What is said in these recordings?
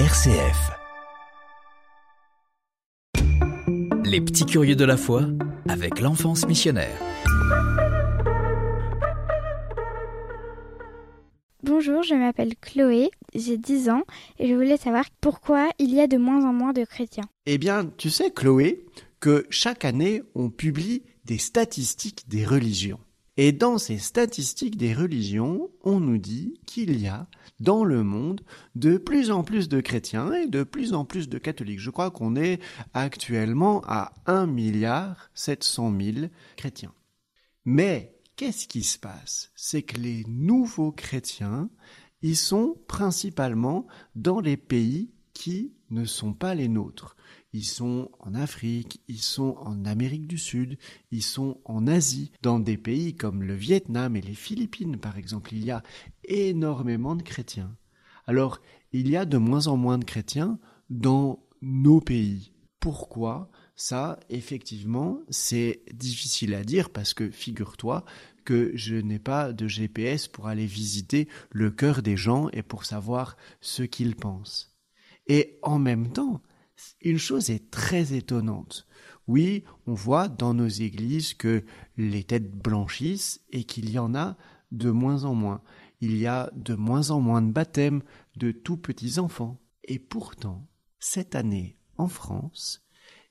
RCF. Les petits curieux de la foi avec l'enfance missionnaire. Bonjour, je m'appelle Chloé, j'ai 10 ans et je voulais savoir pourquoi il y a de moins en moins de chrétiens. Eh bien, tu sais, Chloé, que chaque année, on publie des statistiques des religions. Et dans ces statistiques des religions, on nous dit qu'il y a dans le monde de plus en plus de chrétiens et de plus en plus de catholiques. Je crois qu'on est actuellement à 1 milliard 700 000 chrétiens. Mais qu'est-ce qui se passe? C'est que les nouveaux chrétiens, ils sont principalement dans les pays qui ne sont pas les nôtres. Ils sont en Afrique, ils sont en Amérique du Sud, ils sont en Asie, dans des pays comme le Vietnam et les Philippines par exemple. Il y a énormément de chrétiens. Alors, il y a de moins en moins de chrétiens dans nos pays. Pourquoi? Ça, effectivement, c'est difficile à dire parce que figure-toi que je n'ai pas de GPS pour aller visiter le cœur des gens et pour savoir ce qu'ils pensent. Et en même temps, une chose est très étonnante. Oui, on voit dans nos églises que les têtes blanchissent et qu'il y en a de moins en moins. Il y a de moins en moins de baptêmes de tout petits enfants. Et pourtant, cette année, en France,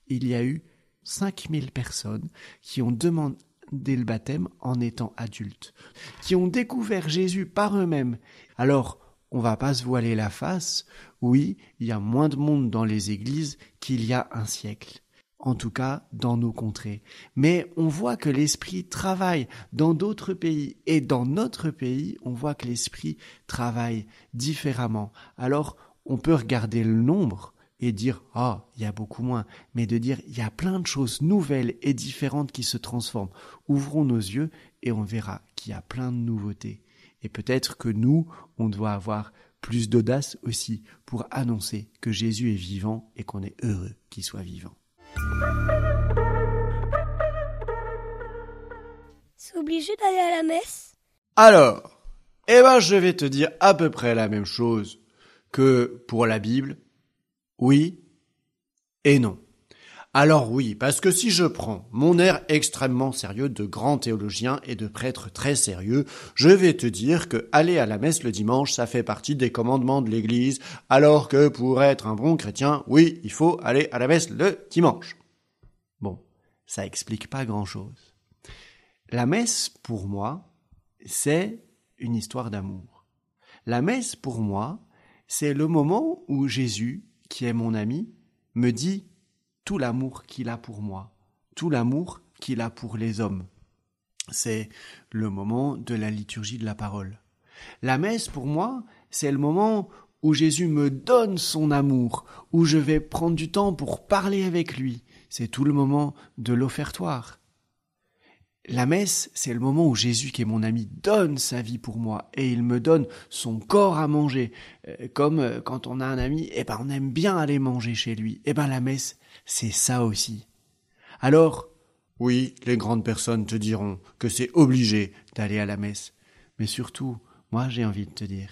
il y a eu 5000 personnes qui ont demandé le baptême en étant adultes, qui ont découvert Jésus par eux-mêmes. Alors, on va pas se voiler la face. Oui, il y a moins de monde dans les églises qu'il y a un siècle. En tout cas, dans nos contrées. Mais on voit que l'esprit travaille dans d'autres pays. Et dans notre pays, on voit que l'esprit travaille différemment. Alors, on peut regarder le nombre et dire ah il y a beaucoup moins mais de dire il y a plein de choses nouvelles et différentes qui se transforment ouvrons nos yeux et on verra qu'il y a plein de nouveautés et peut-être que nous, on doit avoir plus d'audace aussi pour annoncer que Jésus est vivant et qu'on est heureux qu'il soit vivant. C'est obligé d'aller à la messe? Alors, eh ben je vais te dire à peu près la même chose que pour la Bible. Oui et non. Alors oui, parce que si je prends mon air extrêmement sérieux de grand théologien et de prêtre très sérieux, je vais te dire que aller à la messe le dimanche, ça fait partie des commandements de l'Église, alors que pour être un bon chrétien, oui, il faut aller à la messe le dimanche. Bon, ça explique pas grand-chose. La messe, pour moi, c'est une histoire d'amour. La messe, pour moi, c'est le moment où Jésus, qui est mon ami, me dit tout l'amour qu'il a pour moi, tout l'amour qu'il a pour les hommes. C'est le moment de la liturgie de la parole. La messe, pour moi, c'est le moment où Jésus me donne son amour, où je vais prendre du temps pour parler avec lui. C'est tout le moment de l'offertoire. La messe, c'est le moment où Jésus, qui est mon ami, donne sa vie pour moi et il me donne son corps à manger. Euh, comme euh, quand on a un ami, eh ben on aime bien aller manger chez lui. Eh ben la messe, c'est ça aussi. Alors, oui, les grandes personnes te diront que c'est obligé d'aller à la messe. Mais surtout, moi j'ai envie de te dire,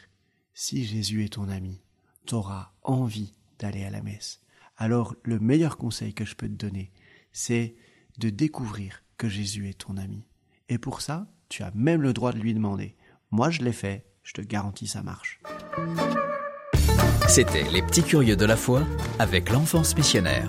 si Jésus est ton ami, t'auras envie d'aller à la messe. Alors le meilleur conseil que je peux te donner, c'est de découvrir que Jésus est ton ami. Et pour ça, tu as même le droit de lui demander. Moi, je l'ai fait, je te garantis ça marche. C'était Les Petits Curieux de la foi avec l'enfance missionnaire.